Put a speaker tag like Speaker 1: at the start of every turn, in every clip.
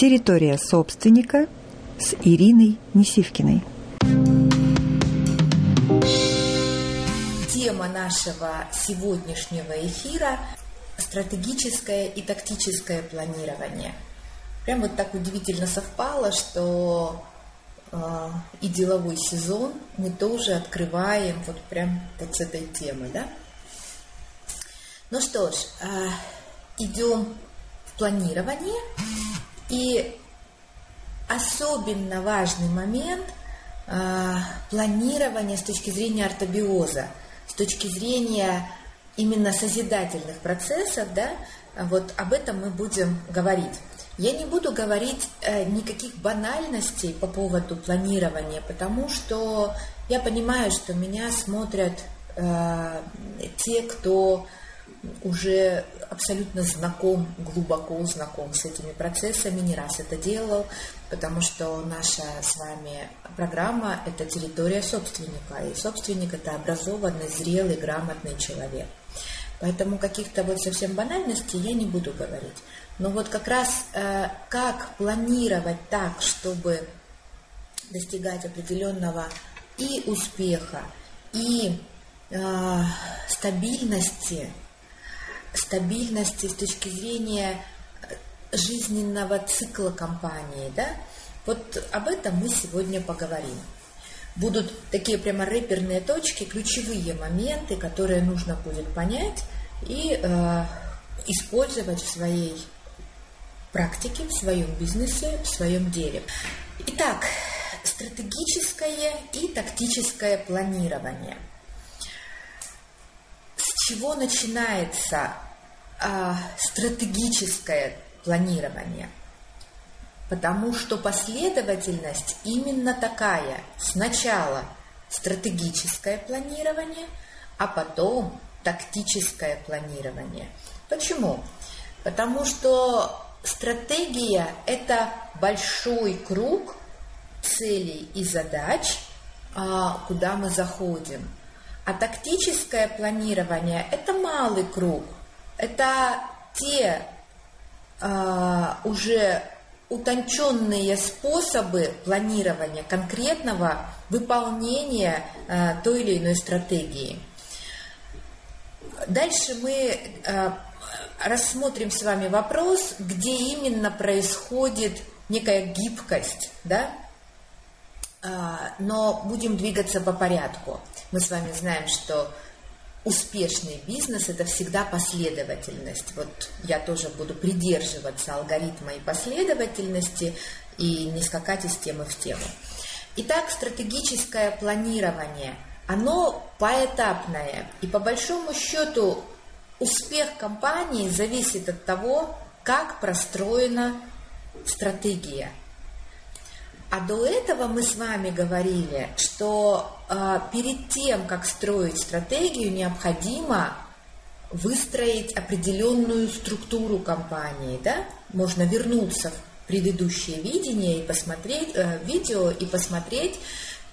Speaker 1: Территория собственника с Ириной Несивкиной.
Speaker 2: Тема нашего сегодняшнего эфира – стратегическое и тактическое планирование. Прям вот так удивительно совпало, что э, и деловой сезон мы тоже открываем вот прям вот с этой темы, да? Ну что ж, э, идем в планирование. И особенно важный момент э, планирования с точки зрения ортобиоза, с точки зрения именно созидательных процессов, да, вот об этом мы будем говорить. Я не буду говорить э, никаких банальностей по поводу планирования, потому что я понимаю, что меня смотрят э, те, кто уже абсолютно знаком, глубоко знаком с этими процессами, не раз это делал, потому что наша с вами программа – это территория собственника, и собственник – это образованный, зрелый, грамотный человек. Поэтому каких-то вот совсем банальностей я не буду говорить. Но вот как раз э, как планировать так, чтобы достигать определенного и успеха, и э, стабильности стабильности с точки зрения э, жизненного цикла компании, да, вот об этом мы сегодня поговорим. Будут такие прямо рэперные точки, ключевые моменты, которые нужно будет понять и э, использовать в своей практике, в своем бизнесе, в своем деле. Итак, стратегическое и тактическое планирование – чего начинается э, стратегическое планирование? Потому что последовательность именно такая. Сначала стратегическое планирование, а потом тактическое планирование. Почему? Потому что стратегия – это большой круг целей и задач, а, куда мы заходим – а тактическое планирование – это малый круг. Это те э, уже утонченные способы планирования конкретного выполнения э, той или иной стратегии. Дальше мы э, рассмотрим с вами вопрос, где именно происходит некая гибкость, да, но будем двигаться по порядку. Мы с вами знаем, что успешный бизнес – это всегда последовательность. Вот я тоже буду придерживаться алгоритма и последовательности и не скакать из темы в тему. Итак, стратегическое планирование, оно поэтапное. И по большому счету успех компании зависит от того, как простроена стратегия – а до этого мы с вами говорили, что э, перед тем, как строить стратегию, необходимо выстроить определенную структуру компании, да? Можно вернуться в предыдущее видение и посмотреть э, видео и посмотреть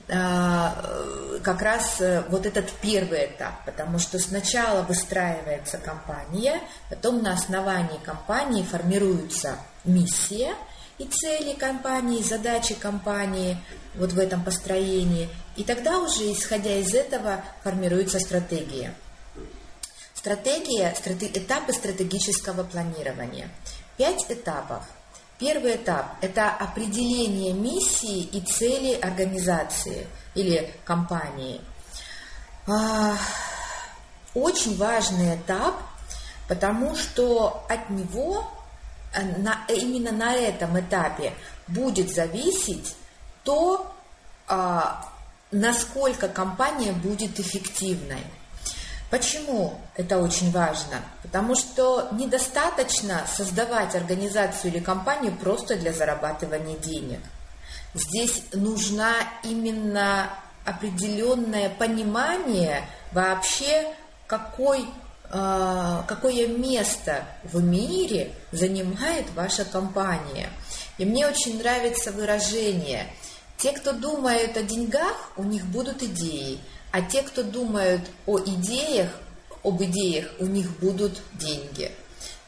Speaker 2: э, как раз э, вот этот первый этап, потому что сначала выстраивается компания, потом на основании компании формируется миссия – и цели компании, задачи компании вот в этом построении. И тогда уже, исходя из этого, формируется стратегия. Стратегия, стратег, этапы стратегического планирования. Пять этапов. Первый этап – это определение миссии и цели организации или компании. А, очень важный этап, потому что от него на, именно на этом этапе будет зависеть то, а, насколько компания будет эффективной. Почему это очень важно? Потому что недостаточно создавать организацию или компанию просто для зарабатывания денег. Здесь нужна именно определенное понимание вообще, какой какое место в мире занимает ваша компания. И мне очень нравится выражение. Те, кто думают о деньгах, у них будут идеи, а те, кто думают о идеях, об идеях, у них будут деньги.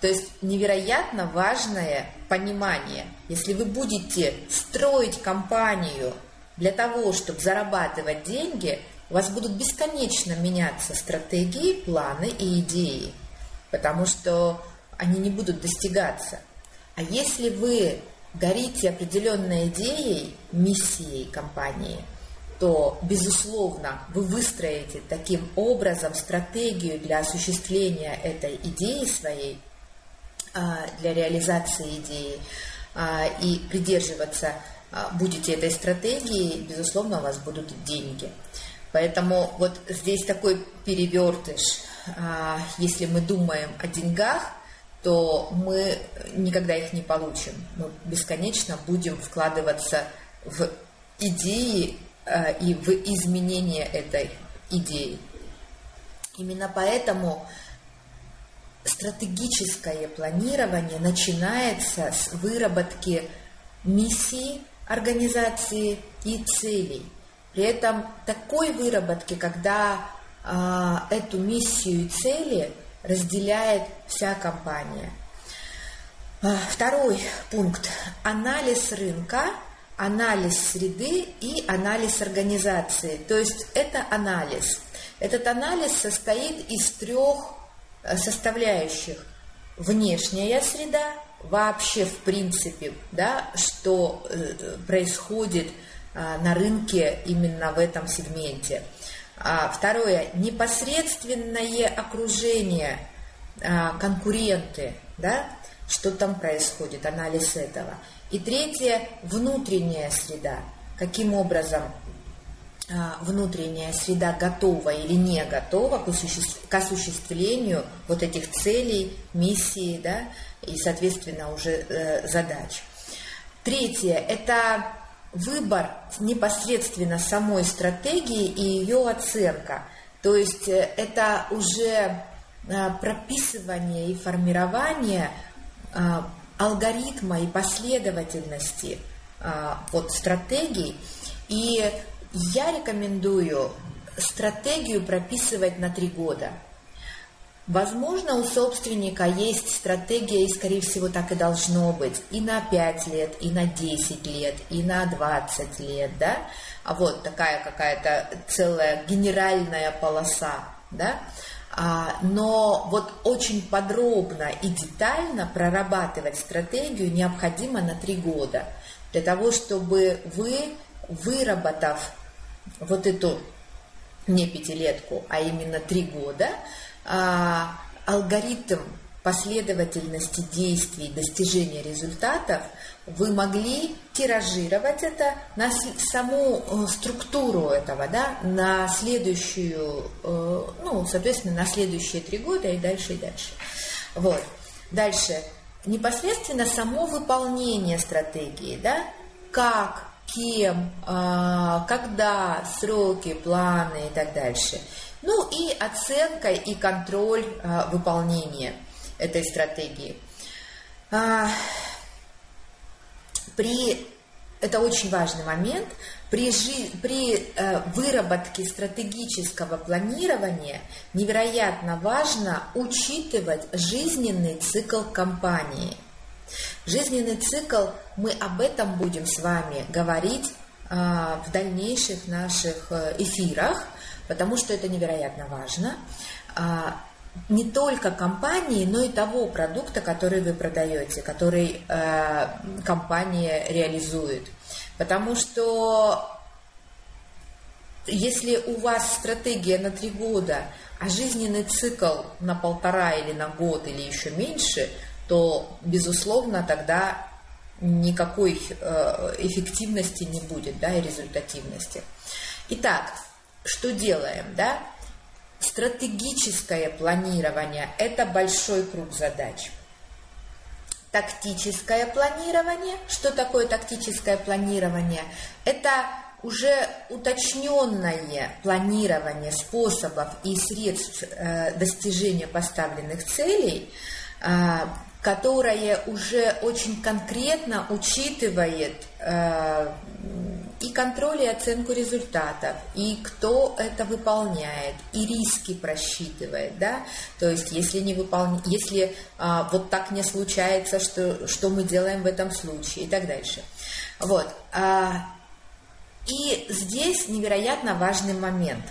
Speaker 2: То есть невероятно важное понимание. Если вы будете строить компанию для того, чтобы зарабатывать деньги, у вас будут бесконечно меняться стратегии, планы и идеи, потому что они не будут достигаться. А если вы горите определенной идеей, миссией компании, то, безусловно, вы выстроите таким образом стратегию для осуществления этой идеи своей, а, для реализации идеи, а, и придерживаться а, будете этой стратегии, безусловно, у вас будут деньги. Поэтому вот здесь такой перевертыш. Если мы думаем о деньгах, то мы никогда их не получим. Мы бесконечно будем вкладываться в идеи э, и в изменение этой идеи. Именно поэтому стратегическое планирование начинается с выработки миссии организации и целей. При этом такой выработки, когда а, эту миссию и цели разделяет вся компания. А, второй пункт. Анализ рынка, анализ среды и анализ организации. То есть это анализ. Этот анализ состоит из трех э, составляющих. Внешняя среда, вообще в принципе, да, что э, происходит э, на рынке именно в этом сегменте – а, второе, непосредственное окружение, а, конкуренты, да, что там происходит, анализ этого. И третье, внутренняя среда, каким образом а, внутренняя среда готова или не готова к осуществлению вот этих целей, миссии, да, и, соответственно, уже э, задач. Третье – это выбор непосредственно самой стратегии и ее оценка. То есть э, это уже э, прописывание и формирование э, алгоритма и последовательности вот стратегий. И я рекомендую стратегию прописывать на три года – Возможно, у собственника есть стратегия, и, скорее всего, так и должно быть, и на 5 лет, и на 10 лет, и на 20 лет, да, а вот такая какая-то целая генеральная полоса, да, а, но вот очень подробно и детально прорабатывать стратегию необходимо на 3 года, для того, чтобы вы, выработав вот эту не пятилетку, а именно три года, алгоритм последовательности действий достижения результатов, вы могли тиражировать это на саму э, структуру этого, да, на следующую, э, ну, соответственно, на следующие три года и дальше, и дальше. Вот. Дальше. Непосредственно само выполнение стратегии, да, как, кем, а, когда, сроки, планы и так дальше – ну и оценка и контроль а, выполнения этой стратегии. А, при, это очень важный момент. При, жи, при э, выработке стратегического планирования невероятно важно учитывать жизненный цикл компании. Жизненный цикл, мы об этом будем с вами говорить э, в дальнейших наших э, эфирах – потому что это невероятно важно. А, не только компании, но и того продукта, который вы продаете, который э, компания реализует. Потому что если у вас стратегия на три года, а жизненный цикл на полтора или на год или еще меньше, то, безусловно, тогда никакой э, эффективности не будет, да, и результативности. Итак, что делаем, да? Стратегическое планирование – это большой круг задач. Тактическое планирование. Что такое тактическое планирование? Это уже уточненное планирование способов и средств э, достижения поставленных целей, э, которое уже очень конкретно учитывает э, и контроль и оценку результатов, и кто это выполняет, и риски просчитывает, да, то есть если не выполня... если а, вот так не случается, что, что мы делаем в этом случае и так дальше. Вот. А, и здесь невероятно важный момент.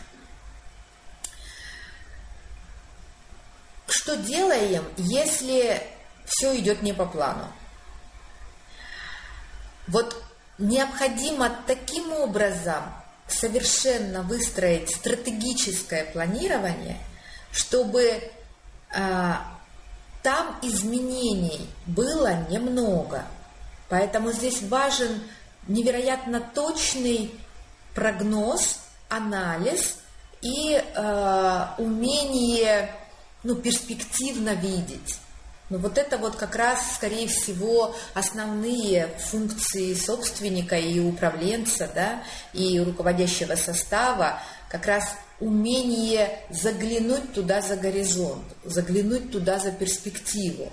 Speaker 2: Что делаем, если все идет не по плану? Вот необходимо таким образом совершенно выстроить стратегическое планирование, чтобы э, там изменений было немного. Поэтому здесь важен невероятно точный прогноз, анализ и э, умение ну, перспективно видеть. Но вот это вот как раз, скорее всего, основные функции собственника и управленца, да, и руководящего состава, как раз умение заглянуть туда за горизонт, заглянуть туда за перспективу.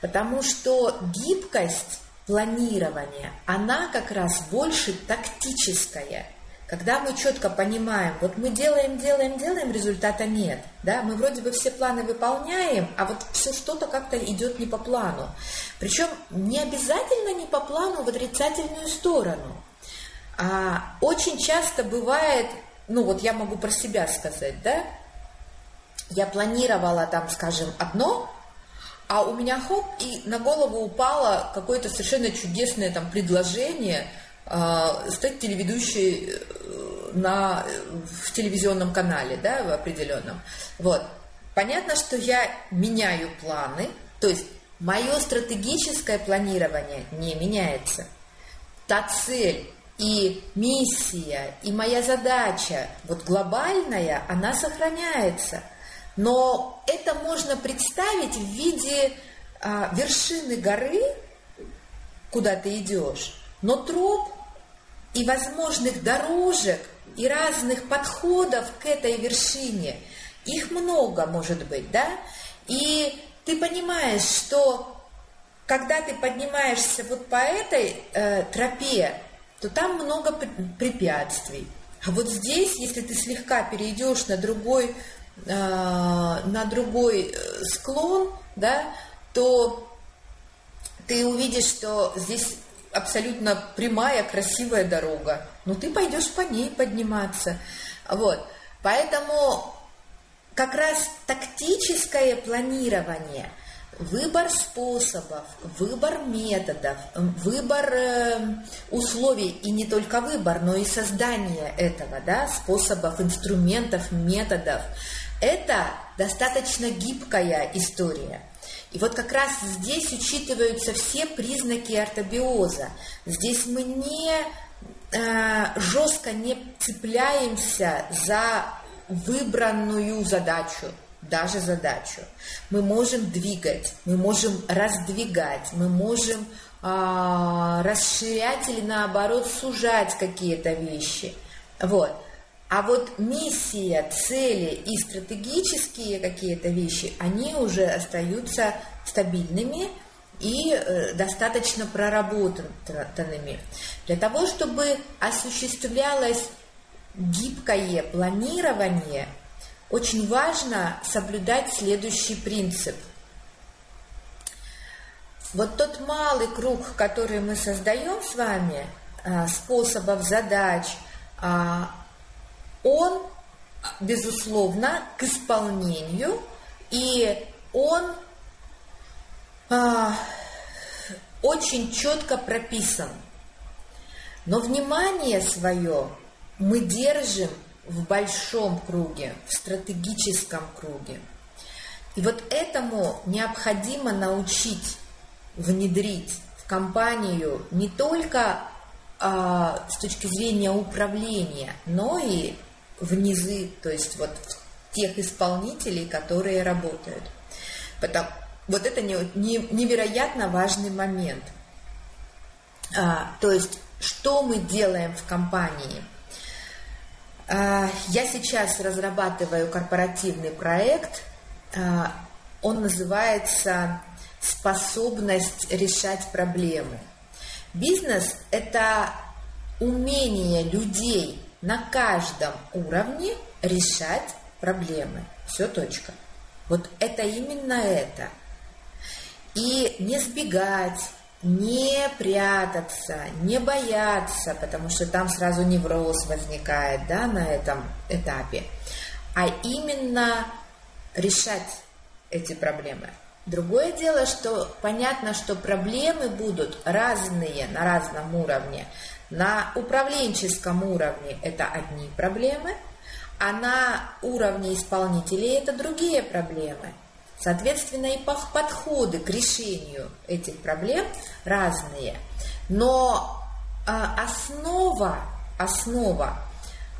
Speaker 2: Потому что гибкость планирования, она как раз больше тактическая – когда мы четко понимаем, вот мы делаем, делаем, делаем, результата нет. Да? Мы вроде бы все планы выполняем, а вот все что-то как-то идет не по плану. Причем не обязательно не по плану в отрицательную сторону. А очень часто бывает, ну вот я могу про себя сказать, да, я планировала там, скажем, одно, а у меня хоп, и на голову упало какое-то совершенно чудесное там предложение – стать телеведущей э, на, в телевизионном канале, да, в определенном. Вот. Понятно, что я меняю планы, то есть мое стратегическое планирование не меняется. Та цель и миссия, и моя задача, вот глобальная, она сохраняется. Но это можно представить в виде а, вершины горы, куда ты идешь, но троп и возможных дорожек и разных подходов к этой вершине. Их много, может быть, да? И ты понимаешь, что когда ты поднимаешься вот по этой э, тропе, то там много препятствий. А вот здесь, если ты слегка перейдешь на другой, э, на другой э, склон, да, то ты увидишь, что здесь абсолютно прямая, красивая дорога. Но ты пойдешь по ней подниматься. Вот. Поэтому как раз тактическое планирование, выбор способов, выбор методов, выбор э, условий, и не только выбор, но и создание этого, да, способов, инструментов, методов, это достаточно гибкая история. И вот как раз здесь учитываются все признаки ортобиоза. Здесь мы не э, жестко не цепляемся за выбранную задачу, даже задачу. Мы можем двигать, мы можем раздвигать, мы можем э, расширять или наоборот сужать какие-то вещи. Вот. А вот миссия, цели и стратегические какие-то вещи, они уже остаются стабильными и э, достаточно проработанными. Для того, чтобы осуществлялось гибкое планирование, очень важно соблюдать следующий принцип. Вот тот малый круг, который мы создаем с вами, э, способов, задач, а, он, безусловно, к исполнению, и он а, очень четко прописан. Но внимание свое мы держим в большом круге, в стратегическом круге. И вот этому необходимо научить внедрить в компанию не только а, с точки зрения управления, но и внизы, то есть вот тех исполнителей, которые работают. Потому, вот это не, не, невероятно важный момент. А, то есть, что мы делаем в компании? А, я сейчас разрабатываю корпоративный проект. А, он называется «Способность решать проблемы». Бизнес – это умение людей на каждом уровне решать проблемы. Все, точка. Вот это именно это. И не сбегать, не прятаться, не бояться, потому что там сразу невроз возникает да, на этом этапе, а именно решать эти проблемы. Другое дело, что понятно, что проблемы будут разные на разном уровне. На управленческом уровне это одни проблемы, а на уровне исполнителей это другие проблемы. Соответственно, и подходы к решению этих проблем разные. Но а, основа, основа,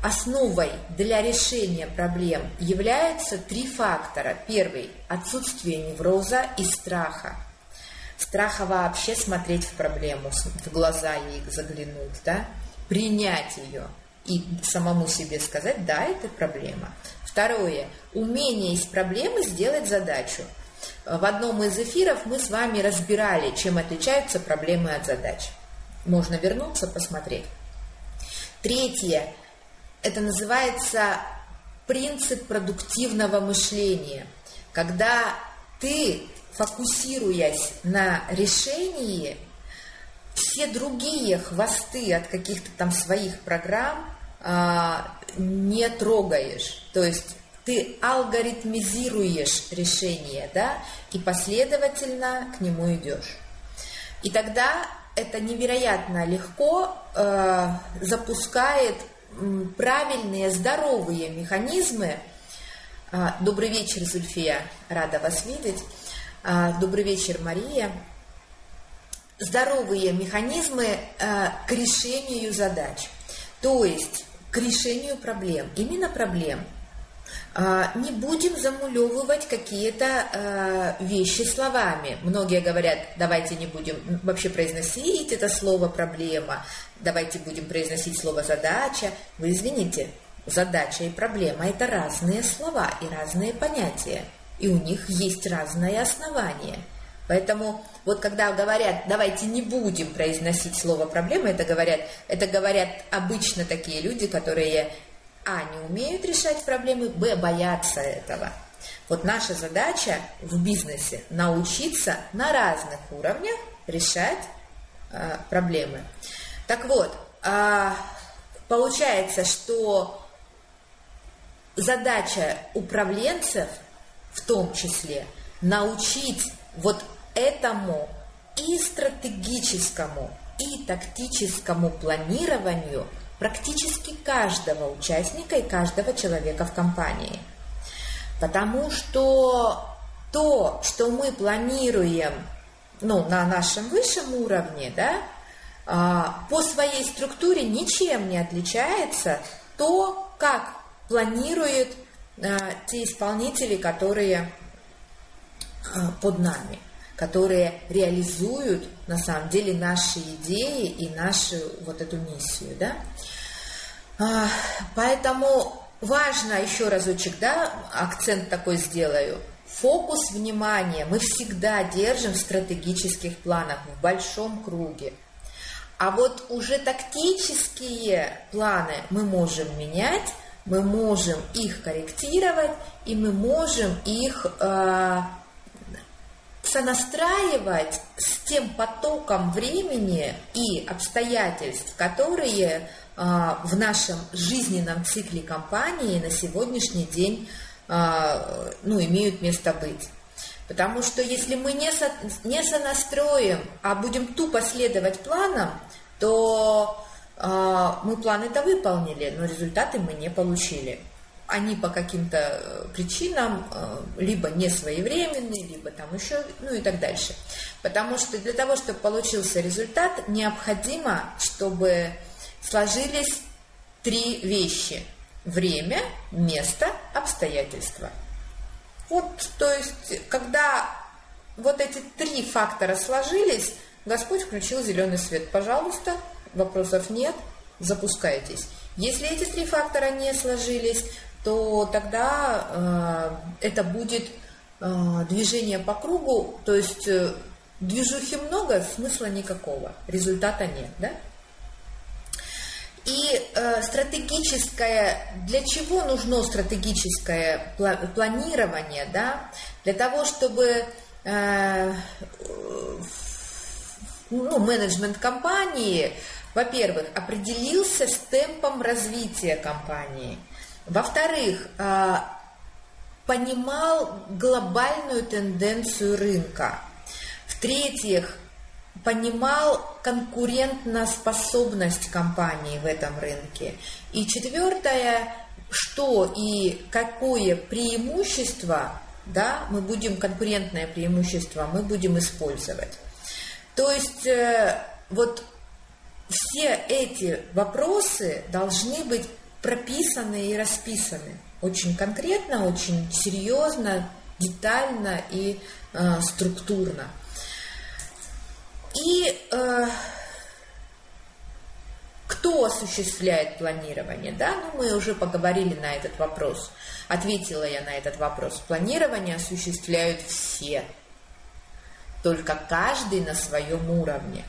Speaker 2: основой для решения проблем являются три фактора. Первый – отсутствие невроза и страха. Страха вообще смотреть в проблему, в глаза ей заглянуть, да? принять ее и самому себе сказать, да, это проблема. Второе. Умение из проблемы сделать задачу. В одном из эфиров мы с вами разбирали, чем отличаются проблемы от задач. Можно вернуться, посмотреть. Третье. Это называется принцип продуктивного мышления. Когда ты, фокусируясь на решении, все другие хвосты от каких-то там своих программ а, не трогаешь. То есть ты алгоритмизируешь решение, да, и последовательно к нему идешь. И тогда это невероятно легко э, запускает правильные, здоровые механизмы. Э, добрый вечер, Зульфия, рада вас видеть. Э, добрый вечер, Мария. Здоровые механизмы э, к решению задач. То есть к решению проблем, именно проблем. А, не будем замулевывать какие-то а, вещи словами. Многие говорят, давайте не будем вообще произносить это слово проблема, давайте будем произносить слово задача. Вы извините, задача и проблема это разные слова и разные понятия, и у них есть разное основание – Поэтому вот когда говорят, давайте не будем произносить слово проблема, это говорят, это говорят обычно такие люди, которые а, не умеют решать проблемы, б, боятся этого. Вот наша задача в бизнесе научиться на разных уровнях решать э, проблемы. Так вот, э, получается, что задача управленцев в том числе научить вот этому и стратегическому, и тактическому планированию практически каждого участника и каждого человека в компании. Потому что то, что мы планируем ну, на нашем высшем уровне, да, а, по своей структуре ничем не отличается то, как планируют а, те исполнители, которые а, под нами которые реализуют на самом деле наши идеи и нашу вот эту миссию, да. А, поэтому важно еще разочек, да, акцент такой сделаю. Фокус внимания мы всегда держим в стратегических планах, в большом круге. А вот уже тактические планы мы можем менять, мы можем их корректировать, и мы можем их э, сонастраивать с тем потоком времени и обстоятельств, которые а, в нашем жизненном цикле компании на сегодняшний день а, ну, имеют место быть. Потому что если мы не, со, не сонастроим, а будем тупо следовать планам, то э, мы планы-то выполнили, но результаты мы не получили они по каким-то э, причинам э, либо не своевременные, либо там еще, ну и так дальше. Потому что для того, чтобы получился результат, необходимо, чтобы сложились три вещи. Время, место, обстоятельства. Вот, то есть, когда вот эти три фактора сложились, Господь включил зеленый свет. Пожалуйста, вопросов нет, запускайтесь. Если эти три фактора не сложились, то тогда э, это будет э, движение по кругу, то есть э, движухи много, смысла никакого, результата нет, да? И э, стратегическое, для чего нужно стратегическое планирование, да? Для того, чтобы э, ну, менеджмент компании, во-первых, определился с темпом развития компании. Во-вторых, э, понимал глобальную тенденцию рынка. В-третьих, понимал конкурентоспособность компании в этом рынке. И четвертое, что и какое преимущество, да, мы будем, конкурентное преимущество мы будем использовать. То есть э, вот все эти вопросы должны быть прописаны и расписаны очень конкретно, очень серьезно, детально и э, структурно. И э, кто осуществляет планирование? Да, ну мы уже поговорили на этот вопрос. Ответила я на этот вопрос. Планирование осуществляют все, только каждый на своем уровне.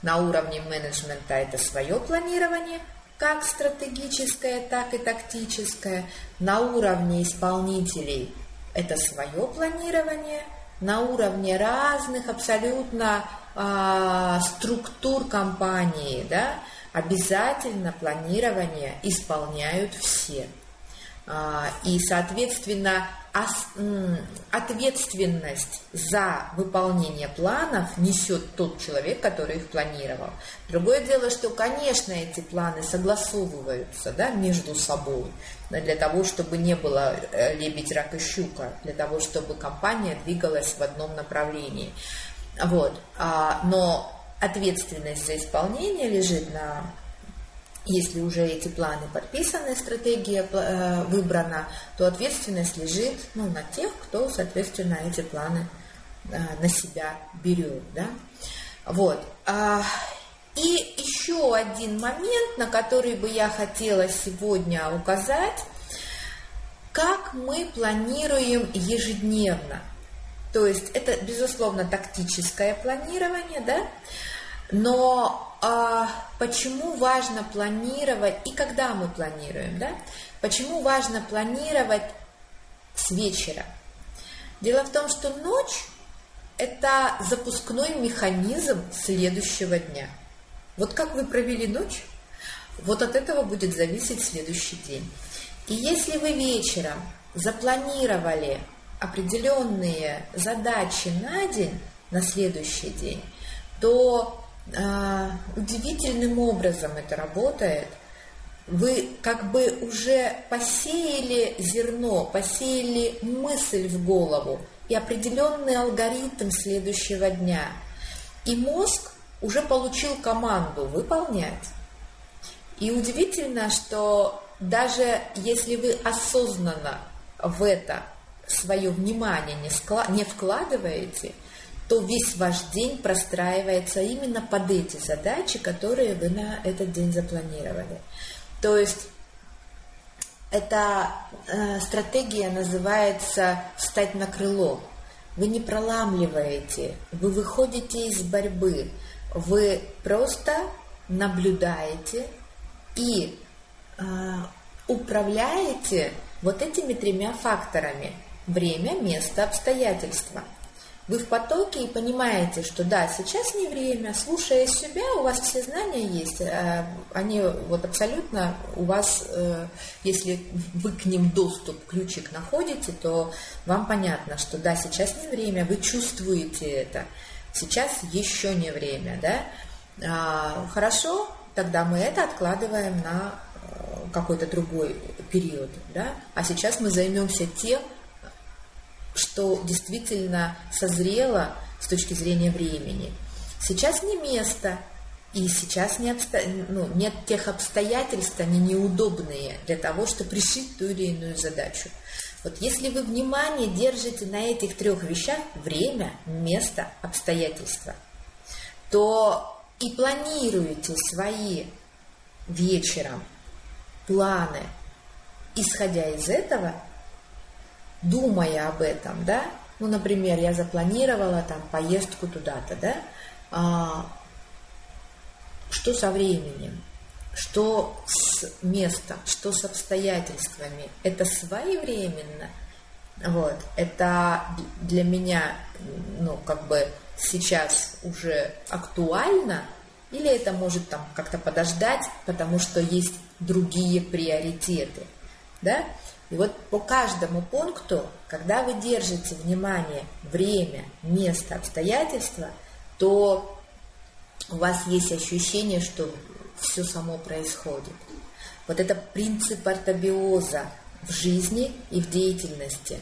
Speaker 2: На уровне менеджмента это свое планирование, как стратегическое, так и тактическое. На уровне исполнителей это свое планирование. На уровне разных абсолютно а, структур компании, да, обязательно планирование исполняют все. А, и, соответственно, ответственность за выполнение планов несет тот человек, который их планировал. Другое дело, что, конечно, эти планы согласовываются да, между собой для того, чтобы не было э, лебедь, рак и щука, для того, чтобы компания двигалась в одном направлении. Вот. А, но ответственность за исполнение лежит на если уже эти планы подписаны, стратегия э, выбрана, то ответственность лежит ну, на тех, кто, соответственно, эти планы э, на себя берет. Да? Вот. А, и еще один момент, на который бы я хотела сегодня указать, как мы планируем ежедневно. То есть это, безусловно, тактическое планирование, да, но а, почему важно планировать и когда мы планируем, да? Почему важно планировать с вечера? Дело в том, что ночь – это запускной механизм следующего дня. Вот как вы провели ночь, вот от этого будет зависеть следующий день. И если вы вечером запланировали определенные задачи на день, на следующий день, то удивительным образом это работает. Вы как бы уже посеяли зерно, посеяли мысль в голову и определенный алгоритм следующего дня. И мозг уже получил команду выполнять. И удивительно, что даже если вы осознанно в это свое внимание не, склад... не вкладываете – то весь ваш день простраивается именно под эти задачи, которые вы на этот день запланировали. То есть эта э, стратегия называется «встать на крыло». Вы не проламливаете, вы выходите из борьбы, вы просто наблюдаете и э, управляете вот этими тремя факторами – время, место, обстоятельства – вы в потоке и понимаете, что да, сейчас не время, слушая себя, у вас все знания есть, э, они вот абсолютно у вас, э, если вы к ним доступ, ключик находите, то вам понятно, что да, сейчас не время, вы чувствуете это, сейчас еще не время, да, а, хорошо, тогда мы это откладываем на э, какой-то другой период, да, а сейчас мы займемся тем, что действительно созрело с точки зрения времени. Сейчас не место, и сейчас не обсто... ну, нет тех обстоятельств, они неудобные для того, чтобы решить ту или иную задачу. Вот если вы внимание держите на этих трех вещах, время, место, обстоятельства, то и планируете свои вечером планы, исходя из этого, думая об этом, да, ну, например, я запланировала там поездку туда-то, да, а, что со временем, что с местом, что с обстоятельствами. Это своевременно. Вот. Это для меня, ну, как бы сейчас уже актуально, или это может там как-то подождать, потому что есть другие приоритеты. Да? И вот по каждому пункту, когда вы держите внимание, время, место, обстоятельства, то у вас есть ощущение, что все само происходит. Вот это принцип ортобиоза в жизни и в деятельности.